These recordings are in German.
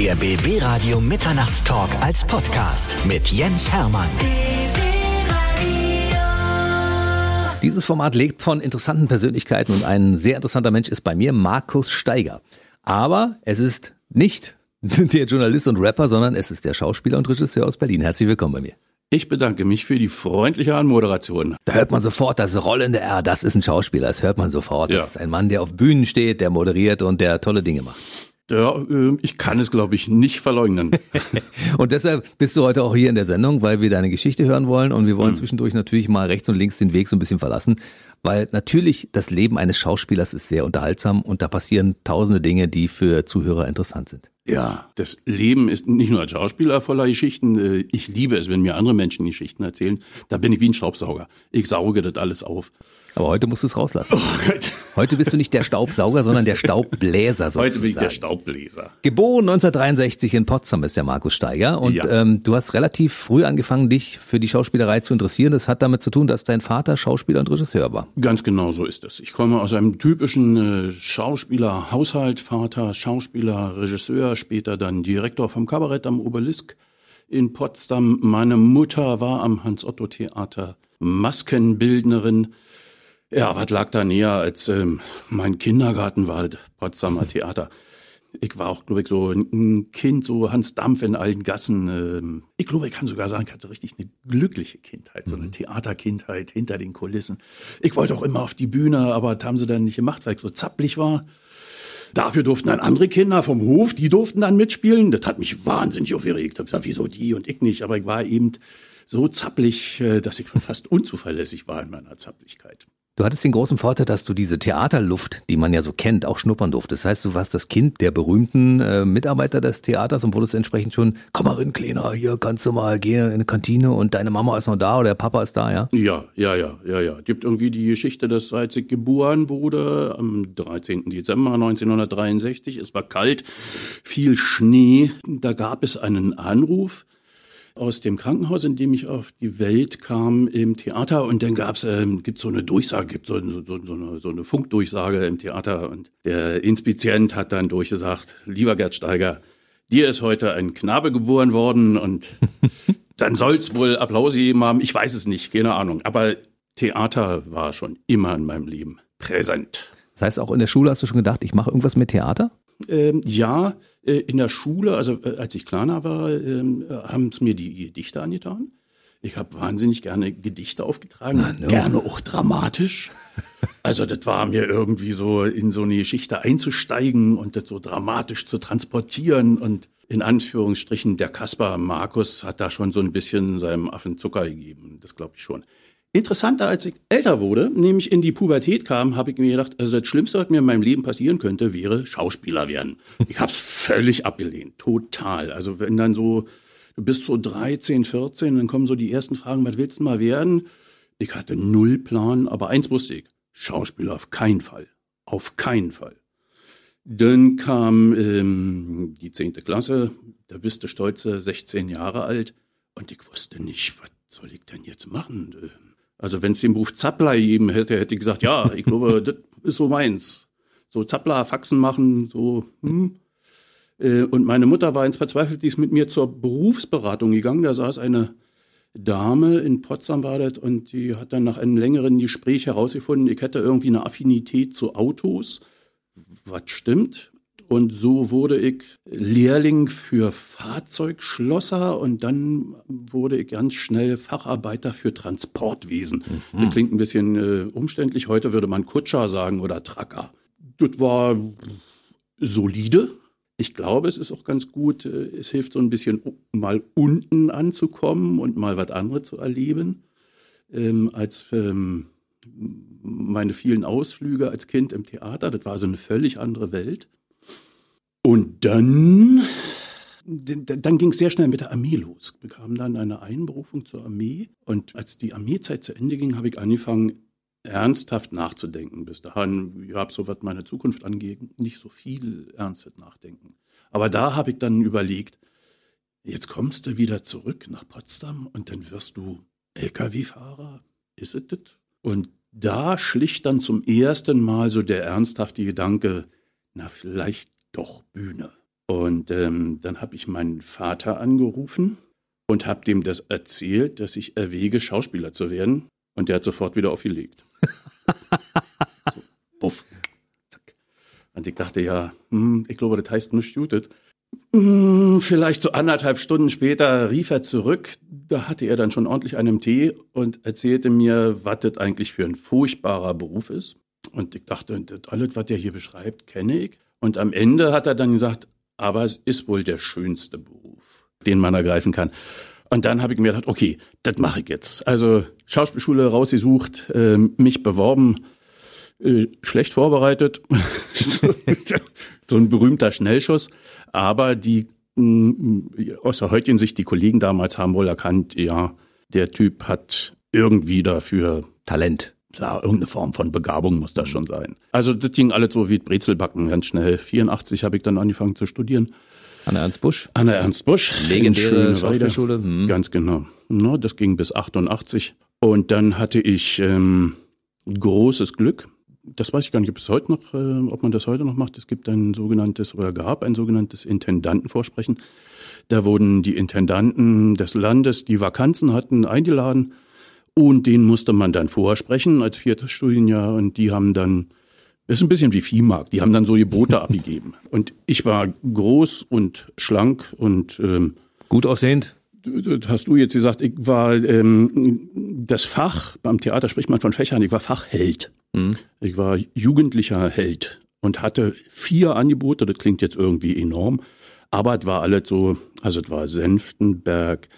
Der BB Radio Mitternachtstalk als Podcast mit Jens Hermann. Dieses Format lebt von interessanten Persönlichkeiten und ein sehr interessanter Mensch ist bei mir Markus Steiger. Aber es ist nicht der Journalist und Rapper, sondern es ist der Schauspieler und Regisseur aus Berlin. Herzlich willkommen bei mir. Ich bedanke mich für die freundliche Anmoderation. Da hört man sofort das rollende R, das ist ein Schauspieler, das hört man sofort. Das Ja. ist ein Mann, der auf Bühnen steht, der moderiert und der tolle Dinge macht. Ja, äh, ich kann es, glaube ich, nicht verleugnen. Und deshalb bist du heute auch hier in der Sendung, weil wir deine Geschichte hören wollen und wir wollen zwischendurch natürlich mal rechts und links den Weg so ein bisschen verlassen, weil natürlich das Leben eines Schauspielers ist sehr unterhaltsam und da passieren tausende Dinge, die für Zuhörer interessant sind. ja, das Leben ist nicht nur als Schauspieler voller Geschichten. Äh, Ich liebe es, wenn mir andere Menschen Geschichten erzählen. Da bin ich wie ein Staubsauger. Ich sauge das alles auf. Aber heute musst du es rauslassen. Heute bist du nicht der Staubsauger, sondern der Staubbläser sozusagen. Heute bin ich der Staubbläser. Geboren 1963 in Potsdam ist der Markus Steiger und Ja. ähm, du hast relativ früh angefangen, dich für die Schauspielerei zu interessieren. Das hat damit zu tun, dass dein Vater Schauspieler und Regisseur war. Ganz genau so ist es. Ich komme aus einem typischen äh, Schauspieler-Haushalt. Vater, Schauspieler, Regisseur, später dann Direktor vom Kabarett am Obelisk in Potsdam. Meine Mutter war am Hans-Otto-Theater Maskenbildnerin. Ja, was lag da näher als ähm, mein Kindergarten war das Potsdamer Theater. Ich war auch, glaube ich, so ein Kind, so Hans Dampf in allen Gassen. Ähm, ich glaube, ich kann sogar sagen, ich hatte richtig eine glückliche Kindheit, so eine Theaterkindheit hinter den Kulissen. Ich wollte auch immer auf die Bühne, aber das haben sie dann nicht gemacht, weil ich so zappelig war. Dafür durften dann andere Kinder vom Hof, die durften dann mitspielen. Das hat mich wahnsinnig aufgeregt. Ich hab gesagt, wieso die und ich nicht? Aber ich war eben so zappelig, äh, dass ich schon fast unzuverlässig war in meiner Zappeligkeit. Du hattest den großen Vorteil, dass du diese Theaterluft, die man ja so kennt, auch schnuppern durftest. Das heißt, du warst das Kind der berühmten äh, Mitarbeiter des Theaters und wurdest entsprechend schon, komm mal rein, Kleiner, hier kannst du mal gehen in eine Kantine und deine Mama ist noch da oder der Papa ist da, ja? Ja, ja, ja, ja, ja. Gibt irgendwie die Geschichte, dass als ich geboren wurde, am 13. Dezember 1963, es war kalt, viel Schnee, da gab es einen Anruf aus dem Krankenhaus, in dem ich auf die Welt kam, im Theater. Und dann gab's, ähm, gibt so eine Durchsage, gibt so, so, so, so, eine, so eine Funkdurchsage im Theater. Und der Inspizient hat dann durchgesagt, lieber Gerd Steiger, dir ist heute ein Knabe geboren worden und dann soll's wohl Applaus gegeben haben. Ich weiß es nicht, keine Ahnung. Aber Theater war schon immer in meinem Leben präsent. Das heißt, auch in der Schule hast du schon gedacht, ich mache irgendwas mit Theater? Ähm, ja, äh, in der Schule, also äh, als ich kleiner war, ähm, haben es mir die Gedichte angetan. Ich habe wahnsinnig gerne Gedichte aufgetragen, gerne auch dramatisch. Also das war mir irgendwie so in so eine Geschichte einzusteigen und das so dramatisch zu transportieren und in Anführungsstrichen der Kaspar Markus hat da schon so ein bisschen seinem Affen Zucker gegeben, das glaube ich schon. Interessanter, als ich älter wurde, nämlich in die Pubertät kam, habe ich mir gedacht, also das Schlimmste, was mir in meinem Leben passieren könnte, wäre Schauspieler werden. Ich habe es völlig abgelehnt, total. Also wenn dann so, du bist so 13, 14, dann kommen so die ersten Fragen, was willst du mal werden? Ich hatte null Plan, aber eins wusste ich, Schauspieler auf keinen Fall, auf keinen Fall. Dann kam ähm, die zehnte Klasse, da bist du stolze 16 Jahre alt und ich wusste nicht, was soll ich denn jetzt machen? Also wenn es den Beruf Zappler gegeben hätte, hätte ich gesagt, ja, ich glaube, das ist so meins. So Zappler, Faxen machen, so, hm. Äh, Und meine Mutter war ins Verzweifelt, die ist mit mir zur Berufsberatung gegangen. Da saß eine Dame in Potsdam war das und die hat dann nach einem längeren Gespräch herausgefunden, ich hätte irgendwie eine Affinität zu Autos, was stimmt. Und so wurde ich Lehrling für Fahrzeugschlosser und dann wurde ich ganz schnell Facharbeiter für Transportwesen. Das klingt ein bisschen äh, umständlich. Heute würde man Kutscher sagen oder Tracker. Das war solide. Ich glaube, es ist auch ganz gut. äh, Es hilft so ein bisschen, mal unten anzukommen und mal was anderes zu erleben, ähm, als ähm, meine vielen Ausflüge als Kind im Theater. Das war so eine völlig andere Welt. Und dann, dann ging es sehr schnell mit der Armee los. Ich bekam dann eine Einberufung zur Armee. Und als die Armeezeit zu Ende ging, habe ich angefangen, ernsthaft nachzudenken. Bis dahin, ich habe so, was meine Zukunft angeht, nicht so viel ernstes Nachdenken. Aber da habe ich dann überlegt, jetzt kommst du wieder zurück nach Potsdam und dann wirst du Lkw-Fahrer. Ist es das? Und da schlich dann zum ersten Mal so der ernsthafte Gedanke, na vielleicht doch Bühne. Und ähm, dann habe ich meinen Vater angerufen und habe dem das erzählt, dass ich erwäge, Schauspieler zu werden. Und der hat sofort wieder aufgelegt. so, buff. Zack. Und ich dachte, ja, hm, ich glaube, das heißt nicht jutet. Hm, vielleicht so anderthalb Stunden später rief er zurück. Da hatte er dann schon ordentlich einen Tee und erzählte mir, was das eigentlich für ein furchtbarer Beruf ist. Und ich dachte, das alles, was er hier beschreibt, kenne ich. Und am Ende hat er dann gesagt, aber es ist wohl der schönste Beruf, den man ergreifen kann. Und dann habe ich mir gedacht, okay, das mache ich jetzt. Also Schauspielschule rausgesucht, äh, mich beworben, äh, schlecht vorbereitet, so ein berühmter Schnellschuss. Aber die mh, aus der heutigen Sicht, die Kollegen damals haben wohl erkannt, ja, der Typ hat irgendwie dafür Talent. Ja, irgendeine Form von Begabung muss das schon sein. Also das ging alles so wie Brezelbacken ganz schnell. 84 habe ich dann angefangen zu studieren. Anna Ernst Busch. Anna Ernst Busch. Legendäre Schauspielschule. Hm. Ganz genau. No, das ging bis 88. Und dann hatte ich ähm, großes Glück. Das weiß ich gar nicht, ob es heute noch, äh, ob man das heute noch macht. Es gibt ein sogenanntes oder gab ein sogenanntes Intendantenvorsprechen. Da wurden die Intendanten des Landes, die Vakanzen hatten, eingeladen und den musste man dann vorsprechen als viertes Studienjahr und die haben dann, das ist ein bisschen wie Viehmarkt, die haben dann so Gebote abgegeben. Und ich war groß und schlank und ähm, gut aussehend. Das hast du jetzt gesagt, ich war ähm, das Fach, beim Theater spricht man von Fächern, ich war Fachheld. Mhm. Ich war jugendlicher Held und hatte vier Angebote, das klingt jetzt irgendwie enorm, aber es war alles so, also es war Senftenberg,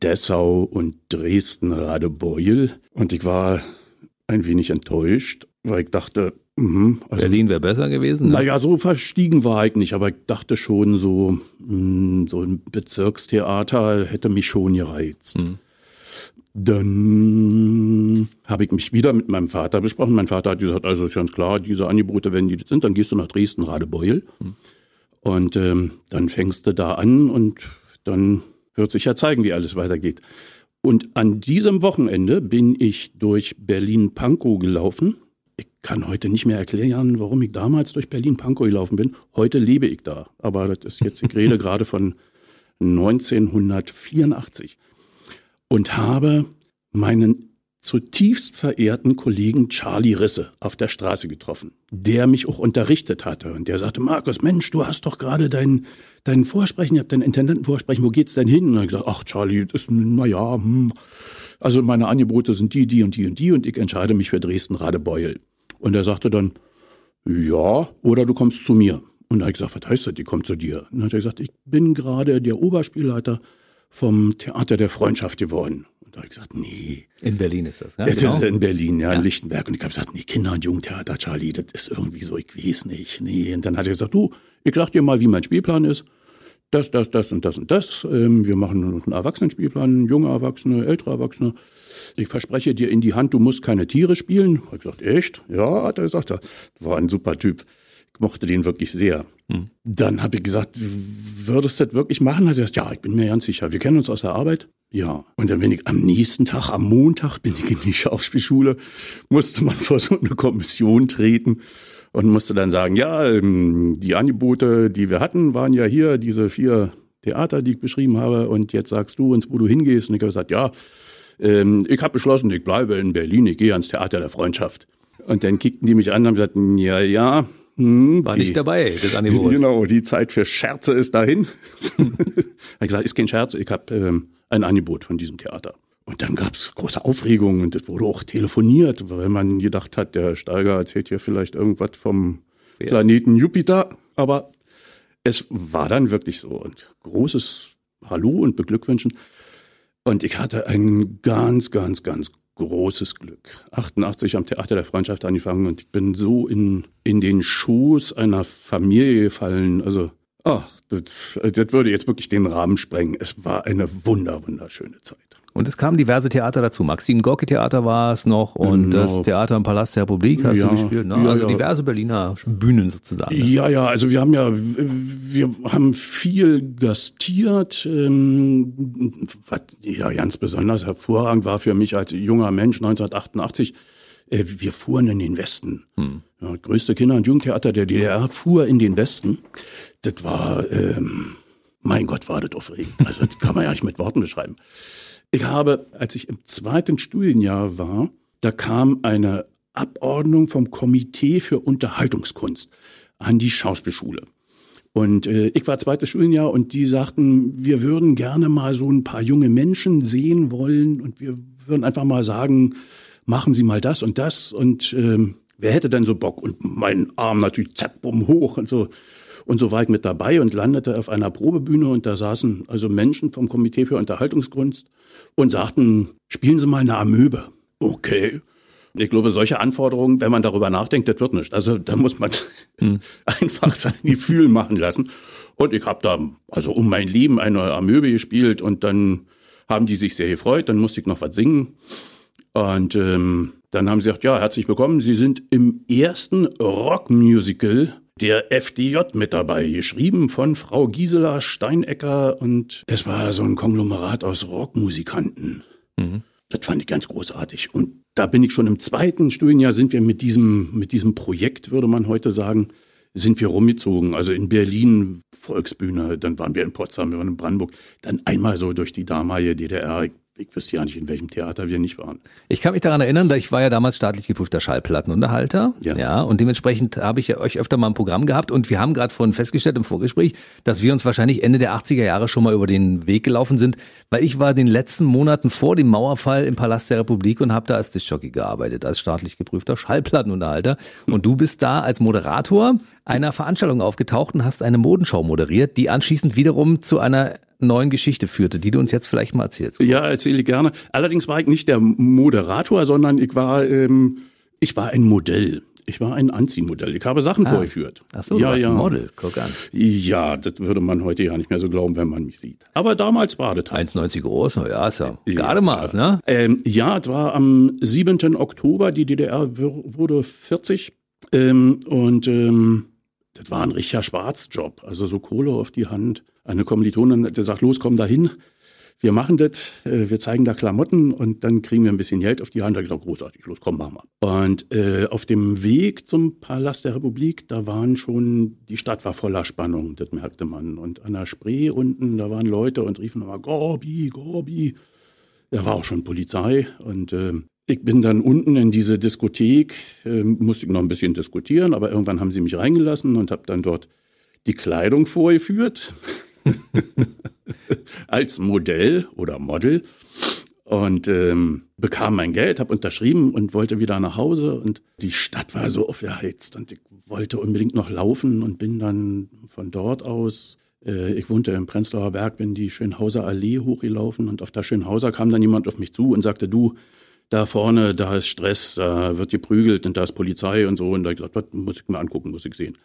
Dessau und Dresden-Radebeul. Und ich war ein wenig enttäuscht, weil ich dachte, mh, also, Berlin wäre besser gewesen. Ne? Naja, so verstiegen war ich nicht, aber ich dachte schon, so, mh, so ein Bezirkstheater hätte mich schon gereizt. Mhm. Dann habe ich mich wieder mit meinem Vater besprochen. Mein Vater hat gesagt, also ist ganz klar, diese Angebote, wenn die sind, dann gehst du nach Dresden-Radebeul. Mhm. Und ähm, dann fängst du da an und dann wird sich ja zeigen, wie alles weitergeht. Und an diesem Wochenende bin ich durch Berlin-Pankow gelaufen. Ich kann heute nicht mehr erklären, warum ich damals durch Berlin-Pankow gelaufen bin. Heute lebe ich da. Aber das ist jetzt, ich rede gerade von 1984. Und habe meinen zutiefst verehrten Kollegen Charlie Risse auf der Straße getroffen, der mich auch unterrichtet hatte. Und der sagte, Markus, Mensch, du hast doch gerade dein, dein Vorsprechen, ihr habt dein Intendantenvorsprechen, wo geht's denn hin? Und er gesagt, ach Charlie, das ist, na ja, hm. also meine Angebote sind die, die und die und die und ich entscheide mich für Dresden-Radebeul. Und er sagte dann, ja, oder du kommst zu mir. Und da habe ich gesagt, was heißt das, die kommt zu dir? Und dann hat er gesagt, ich bin gerade der Oberspielleiter vom Theater der Freundschaft geworden. Da habe ich gesagt, nee. In Berlin ist das, ja? Jetzt genau. ist in Berlin, ja, ja, in Lichtenberg. Und ich habe gesagt, nee, Kinder- und Jugendtheater, Charlie, das ist irgendwie so, ich weiß nicht, nee. Und dann hat er gesagt, du, ich sag dir mal, wie mein Spielplan ist. Das, das, das und das und das. Ähm, wir machen einen Erwachsenenspielplan, junge Erwachsene, ältere Erwachsene. Ich verspreche dir in die Hand, du musst keine Tiere spielen. Hab ich gesagt, echt? Ja, hat er gesagt. War ein super Typ. Ich mochte den wirklich sehr. Hm. Dann habe ich gesagt, würdest du das wirklich machen? Hat er gesagt, ja, ich bin mir ganz sicher. Wir kennen uns aus der Arbeit. Ja. Und dann bin ich am nächsten Tag, am Montag, bin ich in die Schauspielschule, musste man vor so eine Kommission treten und musste dann sagen, ja, ähm, die Angebote, die wir hatten, waren ja hier diese vier Theater, die ich beschrieben habe. Und jetzt sagst du uns, wo du hingehst. Und ich habe gesagt, ja, ähm, ich habe beschlossen, ich bleibe in Berlin, ich gehe ans Theater der Freundschaft. Und dann kickten die mich an und sagten, ja, ja, hm, War die, nicht dabei, das Angebot. Genau, die Zeit für Scherze ist dahin. habe ich gesagt, ist kein Scherz, ich habe ähm, ein Angebot von diesem Theater. Und dann gab's große Aufregung und es wurde auch telefoniert, weil man gedacht hat, der Steiger erzählt hier vielleicht irgendwas vom ja. Planeten Jupiter. Aber es war dann wirklich so. Und großes Hallo und Beglückwünschen. Und ich hatte ein ganz, ganz, ganz großes Glück. 88 am Theater der Freundschaft angefangen und ich bin so in, in den Schoß einer Familie gefallen. Also, ach, das, das würde jetzt wirklich den Rahmen sprengen. Es war eine wunder, wunderschöne Zeit. Und es kamen diverse Theater dazu. Maxim Gorki Theater war es noch und genau. das Theater im Palast der Republik hast ja, du gespielt. Ne? Also ja, diverse Berliner Bühnen sozusagen. Ja, ja, also wir haben ja, wir haben viel gastiert. Ähm, was ja ganz besonders hervorragend war für mich als junger Mensch 1988 Äh, wir fuhren in den Westen. Hm. Ja, größte Kinder- und Jugendtheater der DDR fuhr in den Westen. Das war, ähm, mein Gott, war das aufregend. Also das kann man ja nicht mit Worten beschreiben. Ich habe, als ich im zweiten Studienjahr war, da kam eine Abordnung vom Komitee für Unterhaltungskunst an die Schauspielschule. Und äh, ich war zweites Studienjahr und die sagten, wir würden gerne mal so ein paar junge Menschen sehen wollen und wir würden einfach mal sagen, machen Sie mal das und das und ähm, wer hätte denn so Bock? Und mein Arm natürlich zack, bumm, hoch und so. Und so war ich mit dabei und landete auf einer Probebühne und da saßen also Menschen vom Komitee für Unterhaltungskunst und sagten, spielen Sie mal eine Amöbe. Okay. Ich glaube, solche Anforderungen, wenn man darüber nachdenkt, das wird nicht. Also da muss man hm. einfach sein Gefühl machen lassen. Und ich habe da also um mein Leben eine Amöbe gespielt und dann haben die sich sehr gefreut. Dann musste ich noch was singen. Und ähm, dann haben sie gesagt, ja, herzlich willkommen. Sie sind im ersten Rockmusical der FDJ mit dabei, geschrieben von Frau Gisela Steinecker und es war so ein Konglomerat aus Rockmusikanten. Mhm. Das fand ich ganz großartig. Und da bin ich schon im zweiten Studienjahr sind wir mit diesem, mit diesem Projekt, würde man heute sagen, sind wir rumgezogen. Also in Berlin Volksbühne, dann waren wir in Potsdam, wir waren in Brandenburg, dann einmal so durch die damalige DDR ich wüsste ja nicht, in welchem Theater wir nicht waren. Ich kann mich daran erinnern, ich war ja damals staatlich geprüfter Schallplattenunterhalter. Ja. ja und dementsprechend habe ich ja euch öfter mal ein Programm gehabt und wir haben gerade vorhin festgestellt im Vorgespräch, dass wir uns wahrscheinlich Ende der 80er Jahre schon mal über den Weg gelaufen sind, weil ich war den letzten Monaten vor dem Mauerfall im Palast der Republik und habe da als Dischjockey gearbeitet, als staatlich geprüfter Schallplattenunterhalter. Und du bist da als Moderator einer Veranstaltung aufgetaucht und hast eine Modenschau moderiert, die anschließend wiederum zu einer neuen Geschichte führte, die du uns jetzt vielleicht mal erzählst. Ja, erzähle ich gerne. Allerdings war ich nicht der Moderator, sondern ich war, ähm, ich war ein Modell. Ich war ein Anziehmodell. Ich habe Sachen ah. vorgeführt. Ach so, ja, du warst ja. ein Model. Guck an. Ja, das würde man heute ja nicht mehr so glauben, wenn man mich sieht. Aber damals war das. 1,90 groß, ja, ist ja, ja Gardemaß, ne? Ähm, ja, es war am 7. Oktober. Die DDR wurde 40. Ähm, und ähm, das war ein richtiger Schwarzjob. Also so Kohle auf die Hand. Eine Kommilitonin hat gesagt, los, komm da hin. Wir machen das, äh, wir zeigen da Klamotten und dann kriegen wir ein bisschen Geld auf die Hand. Da habe ich gesagt, großartig, los, komm, machen wir. Und äh, auf dem Weg zum Palast der Republik, da waren schon, die Stadt war voller Spannung, das merkte man. Und an der Spree unten, da waren Leute und riefen immer, Gorbi, Gorbi. Da war auch schon Polizei und äh, ich bin dann unten in diese Diskothek, äh, musste ich noch ein bisschen diskutieren, aber irgendwann haben sie mich reingelassen und habe dann dort die Kleidung vorgeführt als Modell oder Model und ähm, bekam mein Geld, habe unterschrieben und wollte wieder nach Hause und die Stadt war so aufgeheizt und ich wollte unbedingt noch laufen und bin dann von dort aus äh, ich wohnte im Prenzlauer Berg, bin die Schönhauser Allee hochgelaufen und auf der Schönhauser kam dann jemand auf mich zu und sagte, du, da vorne, da ist Stress, da wird geprügelt und da ist Polizei und so. Und da habe ich gesagt, was muss ich mir angucken, muss ich sehen.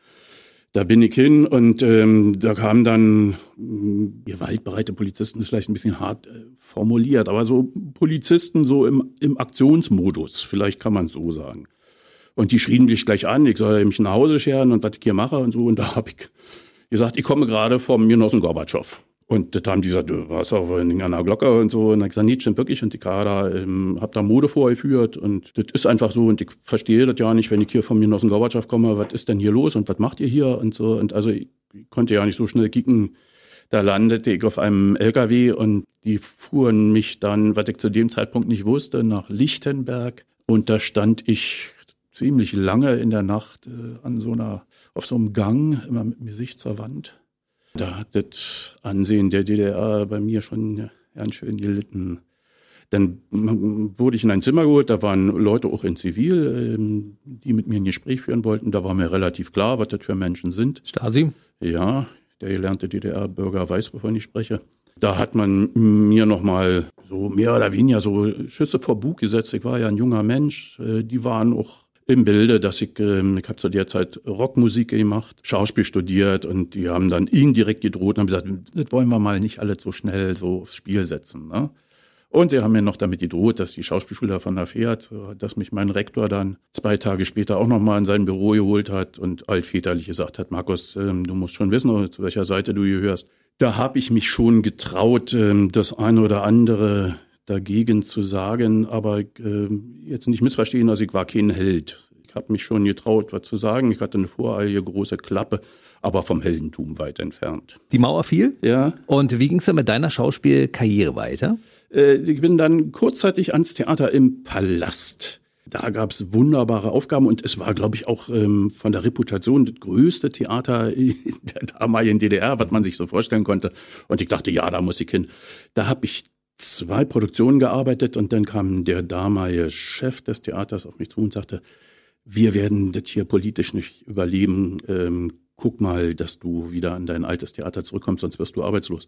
Da bin ich hin und ähm, da kamen dann äh, gewaltbereite Polizisten, ist vielleicht ein bisschen hart äh, formuliert, aber so Polizisten so im, im Aktionsmodus, vielleicht kann man so sagen. Und die schrien mich gleich an, ich soll mich nach Hause scheren und was ich hier mache und so. Und da habe ich gesagt, ich komme gerade vom Genossen Gorbatschow. Und das haben die gesagt, du warst auch in einer Glocke und so. Und ich gesagt, nee, stimmt wirklich. Und die Kader, ähm, hab da Mode vorgeführt. Und das ist einfach so. Und ich verstehe das ja nicht, wenn ich hier vom Genossen Gorbatschow komme, was ist denn hier los und was macht ihr hier und so. Und also ich konnte ja nicht so schnell kicken. Da landete ich auf einem LKW und die fuhren mich dann, was ich zu dem Zeitpunkt nicht wusste, nach Lichtenberg. Und da stand ich ziemlich lange in der Nacht äh, an so einer, auf so einem Gang, immer mit dem Gesicht zur Wand. Da hat das Ansehen der DDR bei mir schon ganz schön gelitten. Dann wurde ich in ein Zimmer geholt, da waren Leute auch in Zivil, ähm, die mit mir ein Gespräch führen wollten. Da war mir relativ klar, was das für Menschen sind. Stasi? Ja, der gelernte DDR-Bürger weiß, wovon ich spreche. Da hat man mir nochmal so mehr oder weniger so Schüsse vor Bug gesetzt. Ich war ja ein junger Mensch. Äh, die waren auch im Bilde, dass ich, ähm, ich habe zu der Zeit Rockmusik gemacht, Schauspiel studiert und die haben dann indirekt gedroht und haben gesagt, das wollen wir mal nicht alle so schnell so aufs Spiel setzen. Ne? Und sie haben mir noch damit gedroht, dass die Schauspielschule davon erfährt, dass mich mein Rektor dann zwei Tage später auch nochmal in sein Büro geholt hat und altväterlich gesagt hat, Markus, ähm, du musst schon wissen, zu welcher Seite du gehörst. Da habe ich mich schon getraut, ähm, das eine oder andere dagegen zu sagen, aber äh, jetzt nicht missverstehen, also ich war kein Held. Ich habe mich schon getraut, was zu sagen. Ich hatte eine voreilige große Klappe, aber vom Heldentum weit entfernt. Die Mauer fiel? Ja. Und wie ging es dann mit deiner Schauspielkarriere weiter? Äh, ich bin dann kurzzeitig ans Theater im Palast. Da gab es wunderbare Aufgaben und es war, glaube ich, auch ähm, von der Reputation das größte Theater in der damaligen DDR, was man sich so vorstellen konnte. Und ich dachte, ja, da muss ich hin. Da habe ich zwei Produktionen gearbeitet und dann kam der damalige Chef des Theaters auf mich zu und sagte, wir werden das hier politisch nicht überleben. Ähm, guck mal, dass du wieder an dein altes Theater zurückkommst, sonst wirst du arbeitslos.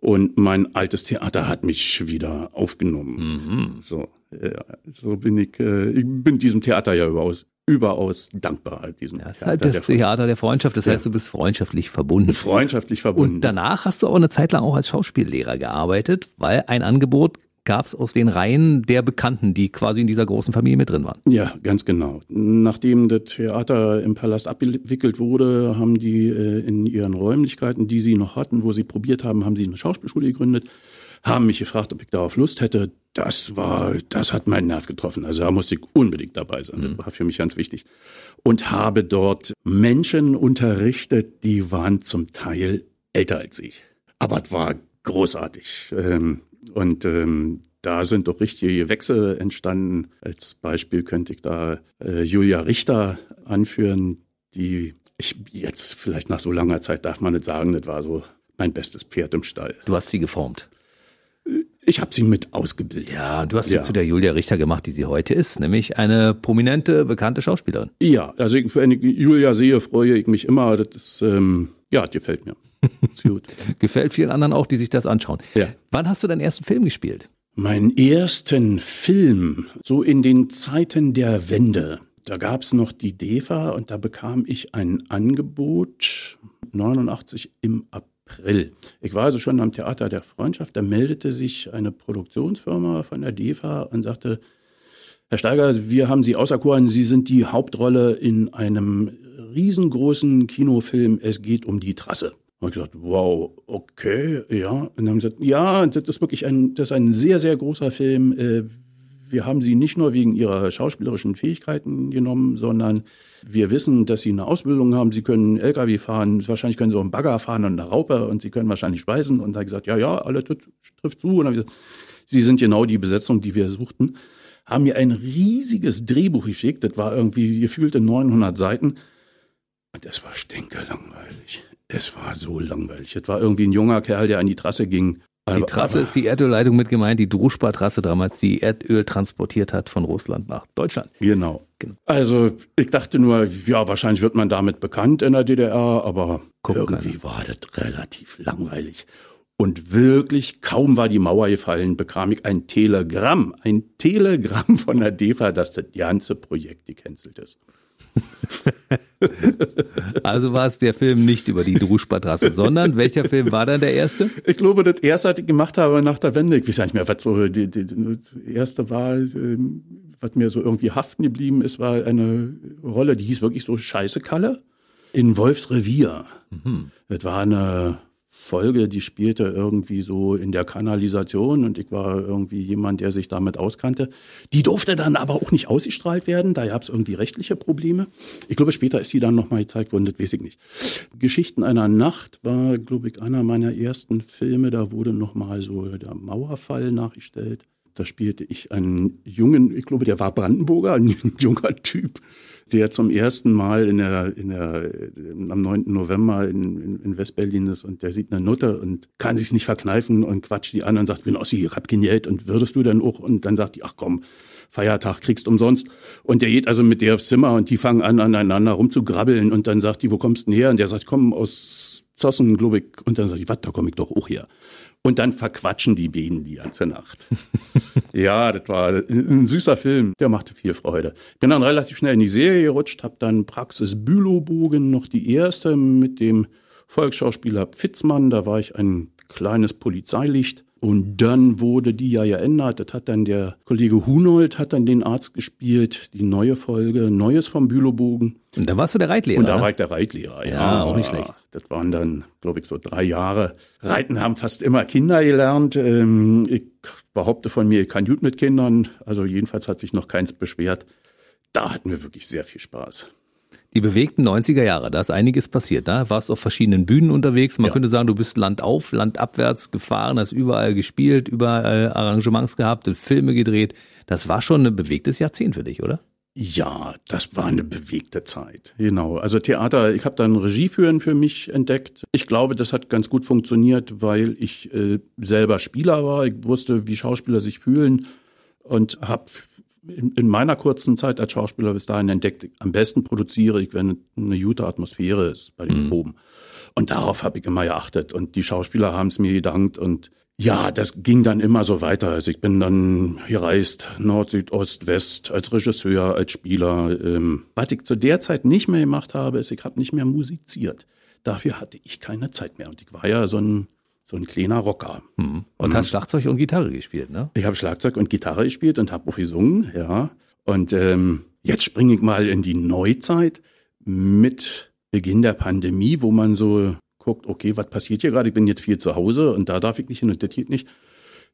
Und mein altes Theater hat mich wieder aufgenommen. Mhm. So, ja, so bin ich, äh, ich bin diesem Theater ja überaus, überaus dankbar. Diesem ja, das ist halt das der Theater der Freundschaft. Das ja. heißt, du bist freundschaftlich verbunden. Freundschaftlich verbunden. Und danach hast du aber eine Zeit lang auch als Schauspiellehrer gearbeitet, weil ein Angebot gab es aus den Reihen der Bekannten, die quasi in dieser großen Familie mit drin waren. Ja, ganz genau. Nachdem das Theater im Palast abgewickelt wurde, haben die äh, in ihren Räumlichkeiten, die sie noch hatten, wo sie probiert haben, haben sie eine Schauspielschule gegründet, haben mich gefragt, ob ich darauf Lust hätte. Das war, das hat meinen Nerv getroffen. Also da musste ich unbedingt dabei sein. Das mhm. war für mich ganz wichtig. Und habe dort Menschen unterrichtet, die waren zum Teil älter als ich. Aber es war großartig. Ähm, und ähm, da sind doch richtige Wechsel entstanden. Als Beispiel könnte ich da äh, Julia Richter anführen, die ich jetzt vielleicht nach so langer Zeit darf man nicht sagen, das war so mein bestes Pferd im Stall. Du hast sie geformt. Ich habe sie mit ausgebildet. Ja, du hast sie ja. zu der Julia Richter gemacht, die sie heute ist, nämlich eine prominente, bekannte Schauspielerin. Ja, also ich, wenn ich Julia sehe, freue ich mich immer. Das ist, ähm, ja, gefällt mir. Gut. Gefällt vielen anderen auch, die sich das anschauen. Ja. Wann hast du deinen ersten Film gespielt? Meinen ersten Film, so in den Zeiten der Wende. Da gab es noch die DEFA und da bekam ich ein Angebot 89 im April. Ich war also schon am Theater der Freundschaft, da meldete sich eine Produktionsfirma von der DEFA und sagte, Herr Steiger, wir haben Sie auserkoren, Sie sind die Hauptrolle in einem riesengroßen Kinofilm Es geht um die Trasse. Und ich gesagt, wow, okay, ja. Und dann haben sie gesagt, ja, das ist wirklich ein, das ist ein sehr, sehr großer Film. Wir haben sie nicht nur wegen ihrer schauspielerischen Fähigkeiten genommen, sondern wir wissen, dass sie eine Ausbildung haben. Sie können LKW fahren, wahrscheinlich können sie auch einen Bagger fahren und eine Raupe und sie können wahrscheinlich speisen. Und da habe ich gesagt, ja, ja, alles trifft zu. Und dann gesagt, sie sind genau die Besetzung, die wir suchten. Haben mir ein riesiges Drehbuch geschickt. Das war irgendwie gefühlte 900 Seiten. Und das war stinkelangweilig. Es war so langweilig. Es war irgendwie ein junger Kerl, der an die Trasse ging. Die Trasse ist die Erdölleitung mit gemeint, die Druschba-Trasse damals, die Erdöl transportiert hat von Russland nach Deutschland. Genau. genau. Also ich dachte nur, ja, wahrscheinlich wird man damit bekannt in der DDR, aber Guck irgendwie keiner. war das relativ langweilig. Und wirklich, kaum war die Mauer gefallen, bekam ich ein Telegramm, ein Telegramm von der DEFA, dass das ganze Projekt gecancelt ist. also war es der Film nicht über die Druschbatrasse, sondern welcher Film war dann der erste? Ich glaube, das erste, was ich gemacht habe nach der Wende, ich weiß nicht mehr, was so, die, die, das erste war, ähm, was mir so irgendwie haften geblieben ist, war eine Rolle, die hieß wirklich so Scheiße Kalle in Wolfs Revier. Mhm. Das war eine Folge, die spielte irgendwie so in der Kanalisation und ich war irgendwie jemand, der sich damit auskannte. Die durfte dann aber auch nicht ausgestrahlt werden, da gab es irgendwie rechtliche Probleme. Ich glaube, später ist sie dann nochmal gezeigt worden, das weiß ich nicht. Geschichten einer Nacht war, glaube ich, einer meiner ersten Filme, da wurde nochmal so der Mauerfall nachgestellt. Da spielte ich einen jungen, ich glaube, der war Brandenburger, ein junger Typ, der zum ersten Mal in der, in der, am 9. November in, in, in Westberlin ist und der sieht eine Nutte und kann sich's nicht verkneifen und quatscht die an und sagt, bin Ossi, ich hab kein Geld und würdest du denn auch? Und dann sagt die, ach komm, Feiertag kriegst umsonst. Und der geht also mit der aufs Zimmer und die fangen an, aneinander rumzugrabbeln und dann sagt die, wo kommst du denn her? Und der sagt, komm aus Zossen, glaube ich. Und dann sagt die, was, da komme ich doch auch her. Und dann verquatschen die Bienen die ganze Nacht. ja, das war ein süßer Film, der machte viel Freude. Bin dann relativ schnell in die Serie gerutscht, habe dann Praxis Bülowbogen noch die erste mit dem Volksschauspieler Pfitzmann. Da war ich ein kleines Polizeilicht. Und dann wurde die ja geändert. Das hat dann der Kollege Hunold hat dann den Arzt gespielt, die neue Folge, Neues vom Bülowbogen. Und da warst du der Reitlehrer. Und da war ich der Reitlehrer, ja. Ja, auch nicht schlecht. Das waren dann, glaube ich, so drei Jahre. Reiten haben fast immer Kinder gelernt. Ähm, Ich behaupte von mir, ich kann gut mit Kindern. Also jedenfalls hat sich noch keins beschwert. Da hatten wir wirklich sehr viel Spaß. Die bewegten 90er Jahre, da ist einiges passiert. Da warst du auf verschiedenen Bühnen unterwegs. Man Ja. könnte sagen, du bist landauf, landabwärts gefahren, hast überall gespielt, überall Arrangements gehabt, Filme gedreht. Das war schon ein bewegtes Jahrzehnt für dich, oder? Ja, das war eine bewegte Zeit. Genau. Also Theater, ich habe dann Regie führen für mich entdeckt. Ich glaube, das hat ganz gut funktioniert, weil ich äh, selber Spieler war. Ich wusste, wie Schauspieler sich fühlen und habe in, in meiner kurzen Zeit als Schauspieler bis dahin entdeckt, am besten produziere ich, wenn eine gute Atmosphäre ist bei den Proben. Und darauf habe ich immer geachtet. Und die Schauspieler haben es mir gedankt. Und ja, das ging dann immer so weiter. Also ich bin dann gereist, Nord, Süd, Ost, West, als Regisseur, als Spieler. Ähm, was ich zu der Zeit nicht mehr gemacht habe, ist, ich habe nicht mehr musiziert. Dafür hatte ich keine Zeit mehr. Und ich war ja so ein, so ein kleiner Rocker. Und hast Schlagzeug und Gitarre gespielt, ne? Ich habe Schlagzeug und Gitarre gespielt und habe auch gesungen, ja. Und ähm, jetzt springe ich mal in die Neuzeit mit Beginn der Pandemie, wo man so guckt, okay, was passiert hier gerade? Ich bin jetzt viel zu Hause und da darf ich nicht hin und das geht nicht.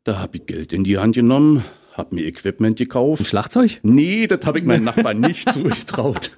Da habe ich Geld in die Hand genommen, habe mir Equipment gekauft. Schlagzeug? Nee, das habe ich meinen Nachbarn nicht zugetraut.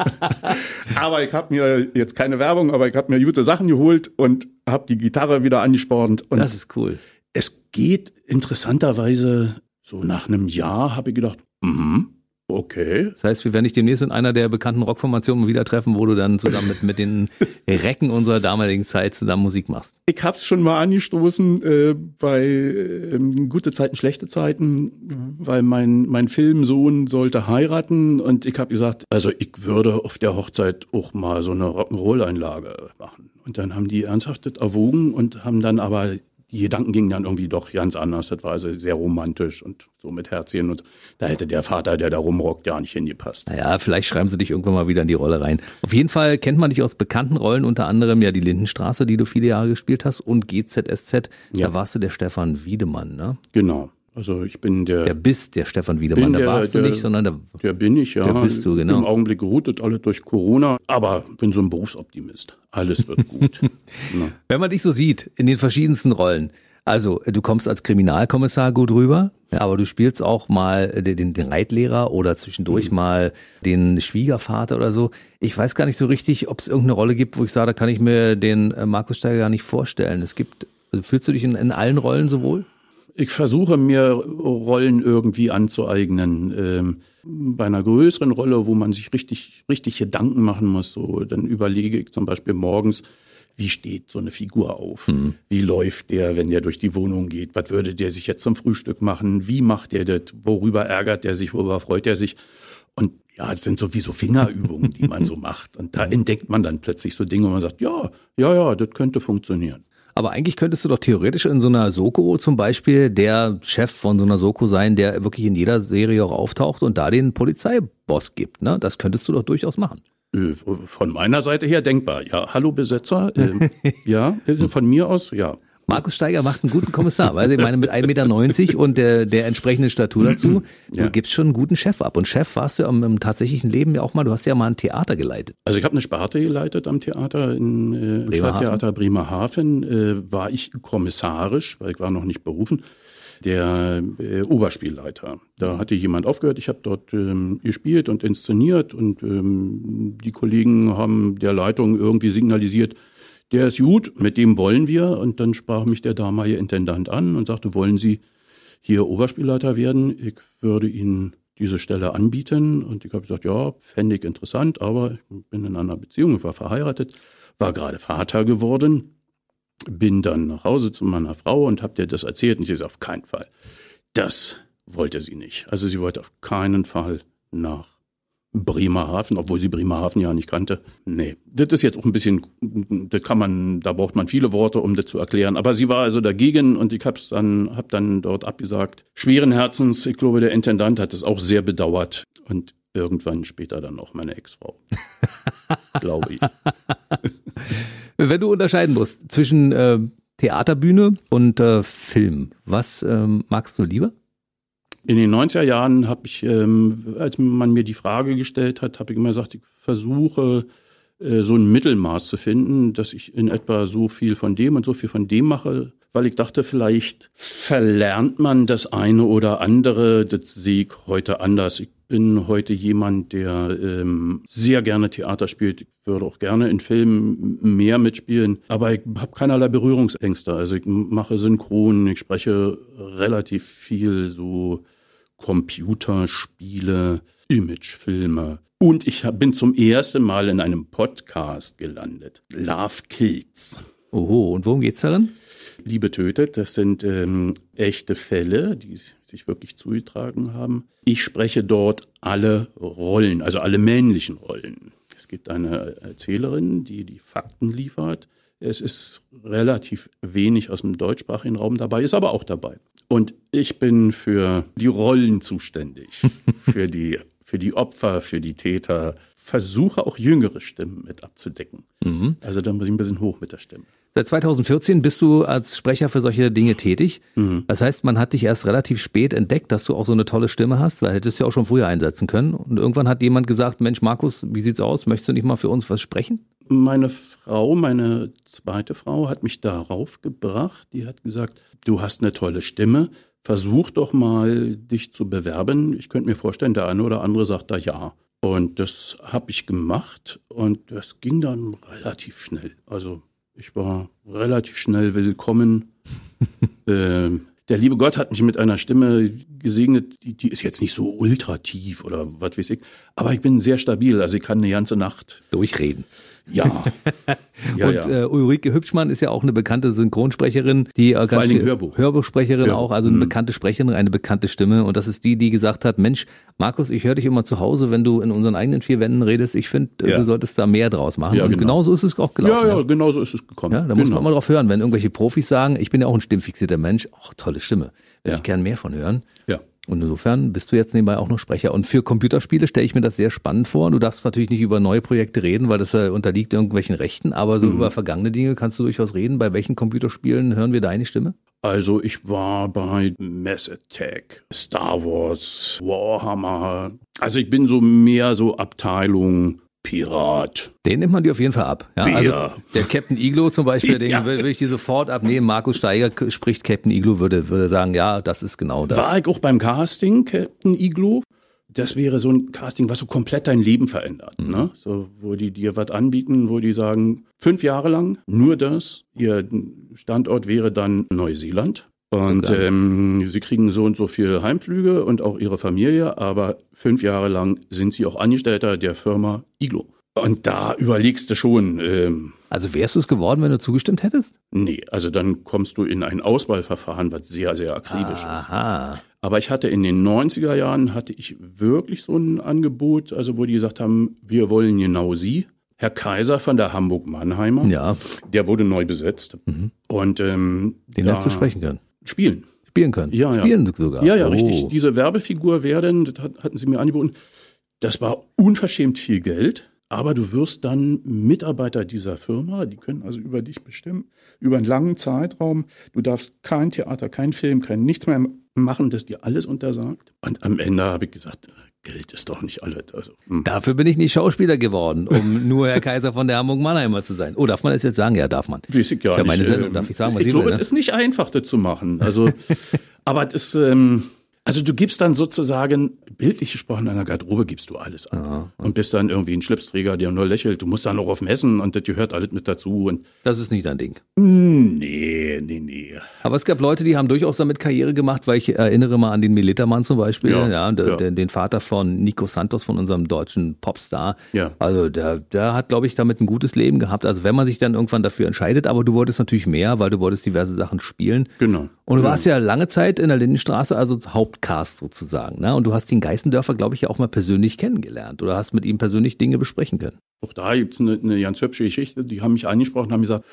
aber ich habe mir jetzt keine Werbung, aber ich habe mir gute Sachen geholt und habe die Gitarre wieder angespornt. Und Das ist cool. es geht interessanterweise so nach einem Jahr habe ich gedacht, mhm, okay. Das heißt, wir werden dich demnächst in einer der bekannten Rockformationen wieder treffen, wo du dann zusammen mit, mit den Recken unserer damaligen Zeit zusammen Musik machst. Ich hab's schon mal angestoßen äh, bei ähm, gute Zeiten, schlechte Zeiten, weil mein mein Filmsohn sollte heiraten und ich habe gesagt, also ich würde auf der Hochzeit auch mal so eine Rock'n'Roll-Einlage machen. Und dann haben die ernsthaft das erwogen und haben dann aber die Gedanken gingen dann irgendwie doch ganz anders. Das war also sehr romantisch und so mit Herzchen und da hätte der Vater, der da rumrockt, ja nicht hingepasst. Naja, vielleicht schreiben sie dich irgendwann mal wieder in die Rolle rein. Auf jeden Fall kennt man dich aus bekannten Rollen, unter anderem ja die Lindenstraße, die du viele Jahre gespielt hast, und GZSZ. Ja. Da warst du der Stefan Wiedemann, ne? Genau. Also ich bin der, Der bist der Stefan Wiedemann. Bin Da der- warst du der- nicht, sondern der, Der bin ich, ja. Der bist du, genau. Im Augenblick ruht das alles durch Corona, aber bin so ein Berufsoptimist. Alles wird gut. Na. Wenn man dich so sieht, in den verschiedensten Rollen, also du kommst als Kriminalkommissar gut rüber, ja, aber du spielst auch mal den, den, Reitlehrer oder zwischendurch mal den Schwiegervater oder so. Ich weiß gar nicht so richtig, ob es irgendeine Rolle gibt, wo ich sage, da kann ich mir den äh, Markus Steiger gar nicht vorstellen. Es gibt, also fühlst du dich in, in allen Rollen so wohl? Ich versuche mir Rollen irgendwie anzueignen. Ähm, bei einer größeren Rolle, wo man sich richtig, richtig Gedanken machen muss, so, dann überlege ich zum Beispiel morgens, wie steht so eine Figur auf? Wie läuft der, wenn der durch die Wohnung geht? Was würde der sich jetzt zum Frühstück machen? Wie macht der das? Worüber ärgert der sich? Worüber freut er sich? Und ja, das sind sowieso Fingerübungen, die man so macht. Und da entdeckt man dann plötzlich so Dinge, wo man sagt, ja, ja, ja, das könnte funktionieren. Aber eigentlich könntest du doch theoretisch in so einer Soko zum Beispiel der Chef von so einer Soko sein, der wirklich in jeder Serie auch auftaucht und da den Polizeiboss gibt. Ne? Das könntest du doch durchaus machen. Äh, Von meiner Seite her denkbar. Ja, hallo Besetzer. Ähm, ja, äh, von mir aus, ja. Markus Steiger macht einen guten Kommissar, weil ich meine, mit 1,90 Meter und der, der entsprechenden Statur dazu, Ja. du gibst schon einen guten Chef ab. Und Chef warst du im, im tatsächlichen Leben ja auch mal, du hast ja mal ein Theater geleitet. Also ich habe eine Sparte geleitet am Theater, in, äh, im Bremerhaven. Stadttheater Bremerhaven. Äh, war ich kommissarisch, weil ich war noch nicht berufen, der äh, Oberspielleiter. Da hatte jemand aufgehört, ich habe dort ähm, gespielt und inszeniert und ähm, die Kollegen haben der Leitung irgendwie signalisiert, der ist gut, mit dem wollen wir. Und dann sprach mich der damalige Intendant an und sagte, wollen Sie hier Oberspielleiter werden? Ich würde Ihnen diese Stelle anbieten. Und ich habe gesagt, ja, fände ich interessant, aber ich bin in einer Beziehung, ich war verheiratet, war gerade Vater geworden, bin dann nach Hause zu meiner Frau und habe dir das erzählt und sie sagt, auf keinen Fall. Das wollte sie nicht. Also sie wollte auf keinen Fall nach Bremerhaven, obwohl sie Bremerhaven ja nicht kannte. Nee, das ist jetzt auch ein bisschen, das kann man, da braucht man viele Worte, um das zu erklären. Aber sie war also dagegen und ich hab's dann, hab dann dort abgesagt. Schweren Herzens, ich glaube, der Intendant hat es auch sehr bedauert und irgendwann später dann auch meine Ex-Frau. glaube ich. Wenn du unterscheiden musst zwischen äh, Theaterbühne und äh, Film. Was ähm, magst du lieber? In den 90er Jahren habe ich, ähm, als man mir die Frage gestellt hat, habe ich immer gesagt, ich versuche äh, so ein Mittelmaß zu finden, dass ich in etwa so viel von dem und so viel von dem mache, weil ich dachte, vielleicht verlernt man das eine oder andere. Das sehe ich heute anders. Ich bin heute jemand, der ähm, sehr gerne Theater spielt. Ich würde auch gerne in Filmen mehr mitspielen, aber ich habe keinerlei Berührungsängste. Also ich mache Synchron, ich spreche relativ viel so Computerspiele, Imagefilme. Und ich bin zum ersten Mal in einem Podcast gelandet. Love Kills. Oho, und worum geht's darin? Liebe tötet, das sind ähm, echte Fälle, die sich wirklich zugetragen haben. Ich spreche dort alle Rollen, also alle männlichen Rollen. Es gibt eine Erzählerin, die die Fakten liefert. Es ist relativ wenig aus dem deutschsprachigen Raum dabei, ist aber auch dabei. Und ich bin für die Rollen zuständig, für die, für die Opfer, für die Täter, versuche auch jüngere Stimmen mit abzudecken. Mhm. Also da muss ich ein bisschen hoch mit der Stimme. Seit 2014 bist du als Sprecher für solche Dinge tätig. Mhm. Das heißt, man hat dich erst relativ spät entdeckt, dass du auch so eine tolle Stimme hast, weil hättest du ja auch schon früher einsetzen können. Und irgendwann hat jemand gesagt, Mensch, Markus, wie sieht's aus? Möchtest du nicht mal für uns was sprechen? Meine Frau, meine zweite Frau, hat mich darauf gebracht. Die hat gesagt, du hast eine tolle Stimme. Versuch doch mal, dich zu bewerben. Ich könnte mir vorstellen, der eine oder andere sagt da ja. Und das habe ich gemacht und das ging dann relativ schnell. Also ich war relativ schnell willkommen. äh, der liebe Gott hat mich mit einer Stimme gesegnet, die, die ist jetzt nicht so ultra tief oder was weiß ich, aber ich bin sehr stabil, also ich kann eine ganze Nacht durchreden. Ja. ja und ja. Äh, Ulrike Hübschmann ist ja auch eine bekannte Synchronsprecherin, die äh, ganz viel Hörbuch. Hörbuchsprecherin Hörbuch. auch, also eine mhm. bekannte Sprecherin, eine bekannte Stimme. Und das ist die, die gesagt hat, Mensch, Markus, ich höre dich immer zu Hause, wenn du in unseren eigenen vier Wänden redest. Ich finde, äh, ja. du solltest da mehr draus machen. Ja, und genau. genauso ist es auch gelaufen. Ja, ja, genauso ist es gekommen. Ja, da genau. muss man immer drauf hören, wenn irgendwelche Profis sagen, ich bin ja auch ein stimmfixierter Mensch, ach, tolle Stimme. Würde ich gern mehr von hören. Ja. Und insofern bist du jetzt nebenbei auch noch Sprecher. Und für Computerspiele stelle ich mir das sehr spannend vor. Du darfst natürlich nicht über neue Projekte reden, weil das ja unterliegt irgendwelchen Rechten, aber so mhm. über vergangene Dinge kannst du durchaus reden. Bei welchen Computerspielen hören wir deine Stimme? Also ich war bei Mass Attack, Star Wars, Warhammer. Also ich bin so mehr so Abteilung Pirat. Den nimmt man dir auf jeden Fall ab. Ja, also der Captain Iglo zum Beispiel, den ja. will, will ich dir sofort abnehmen. Markus Steiger spricht Captain Iglo, würde, würde sagen, ja, das ist genau das. War ich auch beim Casting, Captain Iglo? Das wäre so ein Casting, was so komplett dein Leben verändert. Mhm. Ne? So, wo die dir was anbieten, wo die sagen, fünf Jahre lang nur das. Ihr Standort wäre dann Neuseeland. Und ähm, sie kriegen so und so viel Heimflüge und auch ihre Familie, aber fünf Jahre lang sind sie auch Angestellter der Firma Iglo. Und da überlegst du schon. Ähm, also wärst du es geworden, wenn du zugestimmt hättest? Nee, also dann kommst du in ein Auswahlverfahren, was sehr, sehr akribisch Aha. ist. Aber ich hatte in den 90er Jahren, hatte ich wirklich so ein Angebot, also wo die gesagt haben, wir wollen genau Sie. Herr Kaiser von der Hamburg-Mannheimer, ja. der wurde neu besetzt. Mhm. Und ähm, den hättest du sprechen können. Spielen. Spielen können. Ja, ja. Spielen sogar. Ja, ja, oh. richtig. Diese Werbefigur werden, das hatten sie mir angeboten. Das war unverschämt viel Geld. Aber du wirst dann Mitarbeiter dieser Firma, die können also über dich bestimmen, über einen langen Zeitraum. Du darfst kein Theater, kein Film, kein nichts mehr machen, das dir alles untersagt. Und am Ende habe ich gesagt, Geld ist doch nicht alles. Also, hm. Dafür bin ich nicht Schauspieler geworden, um nur Herr Kaiser von der Hamburg-Mannheimer zu sein. Oh, darf man das jetzt sagen? Ja, darf man. Weiß ich gar ist ja meine Sendung, darf ich sagen, was ich, glaube, will, ne? es ist nicht einfach, das zu machen. Also, aber das, ähm, also du gibst dann sozusagen, bildlich gesprochen, in einer Garderobe gibst du alles an. Aha. Und bist dann irgendwie ein Schlipsträger, der nur lächelt. Du musst dann auch auf Messen und das gehört alles mit dazu. Und das ist nicht dein Ding. Hm, nee, nee, nee. Aber es gab Leute, die haben durchaus damit Karriere gemacht, weil ich erinnere mal an den Militermann zum Beispiel, ja, ja, der, ja. Den, den Vater von Nico Santos, von unserem deutschen Popstar. Ja. Also der, der hat, glaube ich, damit ein gutes Leben gehabt. Also wenn man sich dann irgendwann dafür entscheidet, aber du wolltest natürlich mehr, weil du wolltest diverse Sachen spielen. Genau. Und du warst ja lange Zeit in der Lindenstraße, also Hauptcast sozusagen sagen. Ne? Und du hast den Geißendörfer, glaube ich, ja auch mal persönlich kennengelernt oder hast mit ihm persönlich Dinge besprechen können. Auch da gibt es eine, eine ganz hübsche Geschichte. Die haben mich angesprochen, haben gesagt,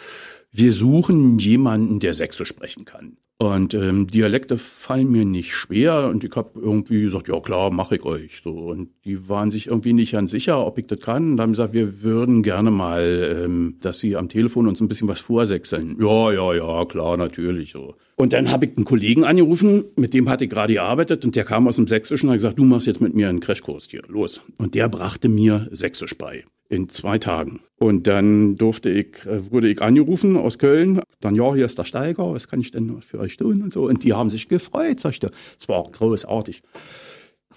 wir suchen jemanden, der Sächsisch sprechen kann. Und ähm, Dialekte fallen mir nicht schwer und ich habe irgendwie gesagt, ja klar, mache ich euch so. Und die waren sich irgendwie nicht ganz sicher, ob ich das kann. Und haben gesagt, wir würden gerne mal, ähm, dass sie am Telefon uns ein bisschen was vorsechseln. Ja, ja, ja, klar, natürlich so. Und dann habe ich einen Kollegen angerufen, mit dem hatte ich gerade gearbeitet und der kam aus dem Sächsischen und hat gesagt, du machst jetzt mit mir einen Crashkurs hier, los. Und der brachte mir Sächsisch bei in zwei Tagen. Und dann durfte ich, äh, wurde ich angerufen aus Köln. Dann, ja, hier ist der Steiger, was kann ich denn für euch tun und so. Und die haben sich gefreut, sagte, es war großartig.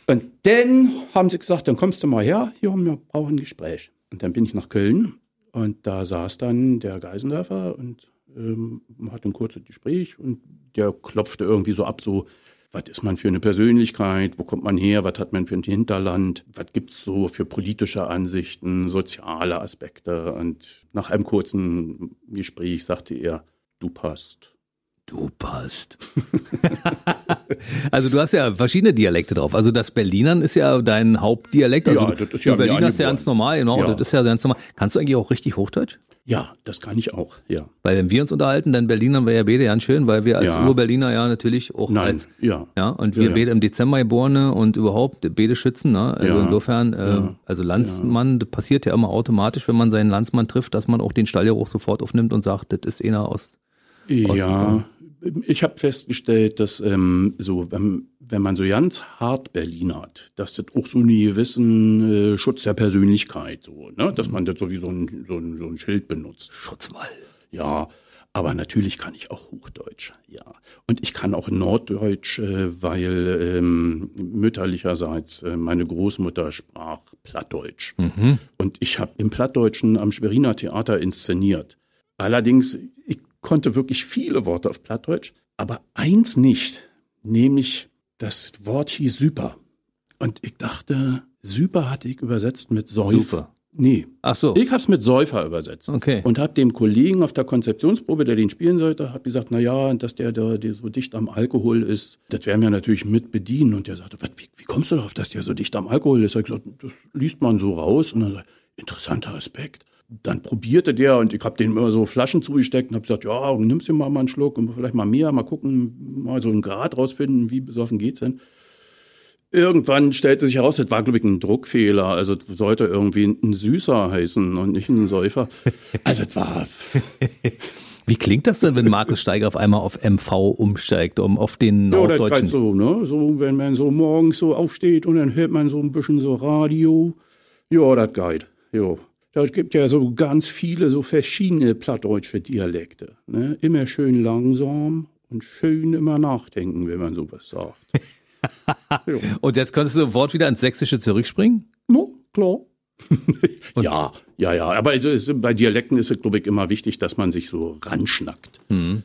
Und dann haben sie gesagt, dann kommst du mal her, hier, wir brauchen ein Gespräch. Und dann bin ich nach Köln und da saß dann der Geisendörfer und ähm, hatte ein kurzes Gespräch und der klopfte irgendwie so ab, so, was ist man für eine Persönlichkeit, wo kommt man her, was hat man für ein Hinterland, was gibt's so für politische Ansichten, soziale Aspekte. Und nach einem kurzen Gespräch sagte er, du passt. Du passt. also du hast ja verschiedene Dialekte drauf. Also das Berlinern ist ja dein Hauptdialekt. Also ja, das ist ja Berliner ist ja ganz normal, genau. Ja. Das ist ja ganz normal. Kannst du eigentlich auch richtig Hochdeutsch? Ja, das kann ich auch, ja. Weil wenn wir uns unterhalten, dann Berlinern wir ja beide ganz schön, weil wir als Ja. Urberliner ja natürlich auch Nein, als ja. ja und wir Ja, beide im Dezember geborene und überhaupt beide schützen, ne? Also Ja. insofern, äh, also Landsmann, das passiert ja immer automatisch, wenn man seinen Landsmann trifft, dass man auch den Stallgeruch sofort aufnimmt und sagt, das ist einer aus Ja, ich habe festgestellt, dass ähm, so, wenn, wenn man so ganz hart Berlin hat, dass das auch so einen gewissen äh, Schutz der Persönlichkeit, so, ne? dass man das so wie so ein, so ein, so ein Schild benutzt. Schutzwall. Ja, aber natürlich kann ich auch Hochdeutsch, ja. Und ich kann auch Norddeutsch, äh, weil ähm, mütterlicherseits äh, meine Großmutter sprach Plattdeutsch. Und ich habe im Plattdeutschen am Schweriner Theater inszeniert. Allerdings, konnte wirklich viele Worte auf Plattdeutsch, aber eins nicht, nämlich das Wort hieß Super. Und ich dachte, Super hatte ich übersetzt mit Säufer. Super. Nee. Ach so. Ich habe es mit Säufer übersetzt. Okay. Und habe dem Kollegen auf der Konzeptionsprobe, der den spielen sollte, habe gesagt, na ja, dass der, der, der so dicht am Alkohol ist, das werden wir natürlich mit bedienen. Und der sagte, wie, wie kommst du darauf, dass der so dicht am Alkohol ist? Ich gesagt, das liest man so raus. Und dann sagt, er, interessanter Aspekt. Dann probierte der und ich habe dem immer so Flaschen zugesteckt und habe gesagt, ja, nimmst du mal, mal einen Schluck und vielleicht mal mehr, mal gucken, mal so einen Grad rausfinden, wie besoffen geht's denn. Irgendwann stellte sich heraus, das war, glaube ich, ein Druckfehler. Also sollte irgendwie ein Süßer heißen und nicht ein Säufer. Also es war, Wie klingt das denn, wenn Markus Steiger auf einmal auf MV umsteigt, um auf den ja, das Norddeutschen? so, ne? So, wenn man so morgens so aufsteht und dann hört man so ein bisschen so Radio. Ja, das geht. Ja. Da gibt ja so ganz viele so verschiedene plattdeutsche Dialekte. Ne? Immer schön langsam und schön immer nachdenken, wenn man sowas sagt. Und jetzt könntest du sofort wieder ins Sächsische zurückspringen? No, klar. ja, ja, ja. Aber bei Dialekten ist es, glaube ich, immer wichtig, dass man sich so ranschnackt.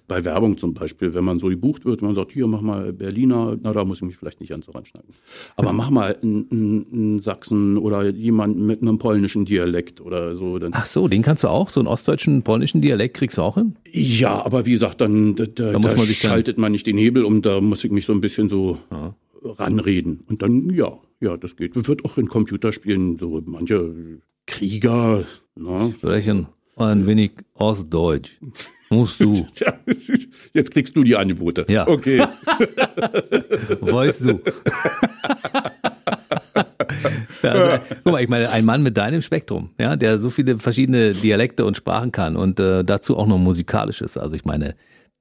Bei Werbung zum Beispiel, wenn man so gebucht wird, man sagt, hier, mach mal Berliner, na, da muss ich mich vielleicht nicht an so ranschnacken. Aber mach mal einen, Sachsen oder jemanden mit einem polnischen Dialekt oder so. Dann, Ach so, den kannst du auch? So einen ostdeutschen, polnischen Dialekt kriegst du auch hin? ja, aber wie gesagt, dann da, da, muss da man sich dann- schaltet man nicht den Hebel um, da muss ich mich so ein bisschen so ranreden. Und dann, ja, ja, das geht. Wird auch in Computerspielen so manche Krieger, ne? Vielleicht ein, wenig Ostdeutsch. Musst du, Jetzt kriegst du die Angebote. Ja. Okay. weißt du. Also, guck mal, ich meine, ein Mann mit deinem Spektrum, ja, der so viele verschiedene Dialekte und Sprachen kann und äh, dazu auch noch musikalisch ist. Also ich meine,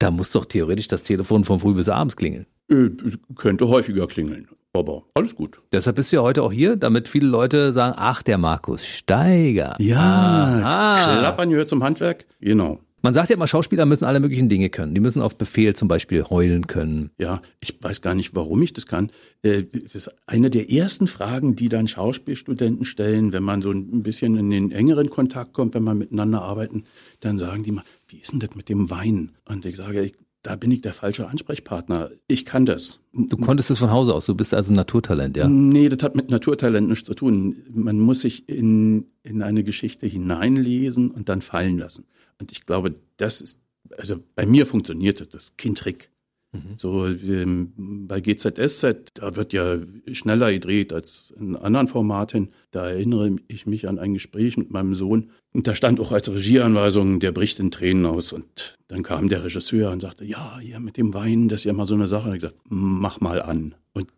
da muss doch theoretisch das Telefon von früh bis abends klingeln. Äh, könnte häufiger klingeln. Aber alles gut. Deshalb bist du ja heute auch hier, damit viele Leute sagen, ach, der Markus Steiger. Aha. Klappern gehört zum Handwerk. Genau. Man sagt ja immer, Schauspieler müssen alle möglichen Dinge können. Die müssen auf Befehl zum Beispiel heulen können. Ja, ich weiß gar nicht, warum ich das kann. Äh, Das ist eine der ersten Fragen, die dann Schauspielstudenten stellen, wenn man so ein bisschen in den engeren Kontakt kommt, wenn man miteinander arbeiten, dann sagen die mal, wie ist denn das mit dem Wein? Und ich sage, ich, da bin ich der falsche Ansprechpartner. Ich kann das. Du konntest es von Hause aus, du bist also ein Naturtalent, ja. Nee, das hat mit Naturtalent nichts zu tun. Man muss sich in, in eine Geschichte hineinlesen und dann fallen lassen. Und ich glaube, das ist, also bei mir funktioniert das, das ist kein Trick. Mhm. So ähm, bei GZSZ, da wird ja schneller gedreht als in anderen Formaten. Da erinnere ich mich an ein Gespräch mit meinem Sohn. Und da stand auch als Regieanweisung, der bricht in Tränen aus. Und dann kam der Regisseur und sagte, ja, ja, mit dem Wein, das ist ja mal so eine Sache. Und ich gesagt, mach mal an. Und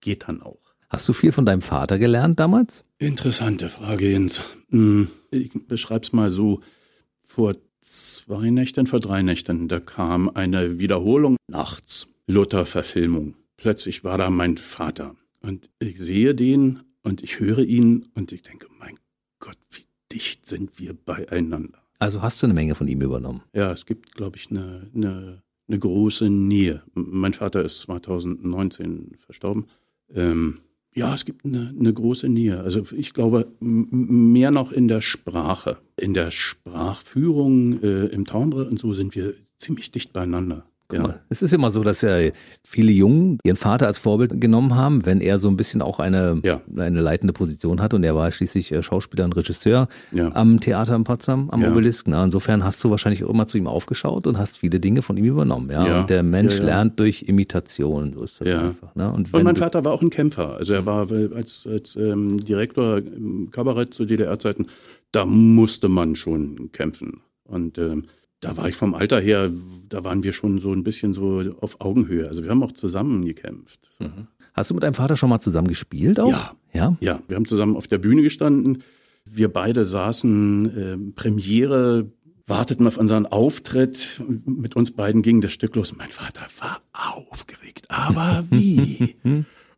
geht dann auch. Hast du viel von deinem Vater gelernt damals? Interessante Frage, Jens. Hm, ich beschreib's mal so. Vor zwei Nächten, vor drei Nächten, da kam eine Wiederholung nachts. Luther-Verfilmung. Plötzlich war da mein Vater. Und ich sehe den und ich höre ihn und ich denke, mein Gott, wie dicht sind wir beieinander. Also hast du eine Menge von ihm übernommen? Ja, es gibt, glaube ich, eine, eine, eine große Nähe. Mein Vater ist 2019 verstorben. Ähm, ja, es gibt eine, eine große Nähe. Also ich glaube, mehr noch in der Sprache. In der Sprachführung äh, im Timbre und so sind wir ziemlich dicht beieinander. Ja. Es ist immer so, dass ja viele Jungen ihren Vater als Vorbild genommen haben, wenn er so ein bisschen auch eine, ja. eine leitende Position hat. Und er war schließlich äh, Schauspieler und Regisseur ja. am Theater in Potsdam, am ja. Obelisk. Na, insofern hast du wahrscheinlich auch immer zu ihm aufgeschaut und hast viele Dinge von ihm übernommen. Ja? Und der Mensch lernt durch Imitation. So ist das einfach. Ne? Und, und mein Vater war auch ein Kämpfer. Also er war als, als ähm, Direktor im Kabarett zu DDR-Zeiten, da musste man schon kämpfen. Und ähm, da war ich vom Alter her, da waren wir schon so ein bisschen so auf Augenhöhe. Also wir haben auch zusammen gekämpft. Mhm. Hast du mit deinem Vater schon mal zusammen gespielt auch? Ja. Ja? Ja, wir haben zusammen auf der Bühne gestanden. Wir beide saßen äh, Premiere, warteten auf unseren Auftritt. Mit uns beiden ging das Stück los. Mein Vater war aufgeregt. Aber wie?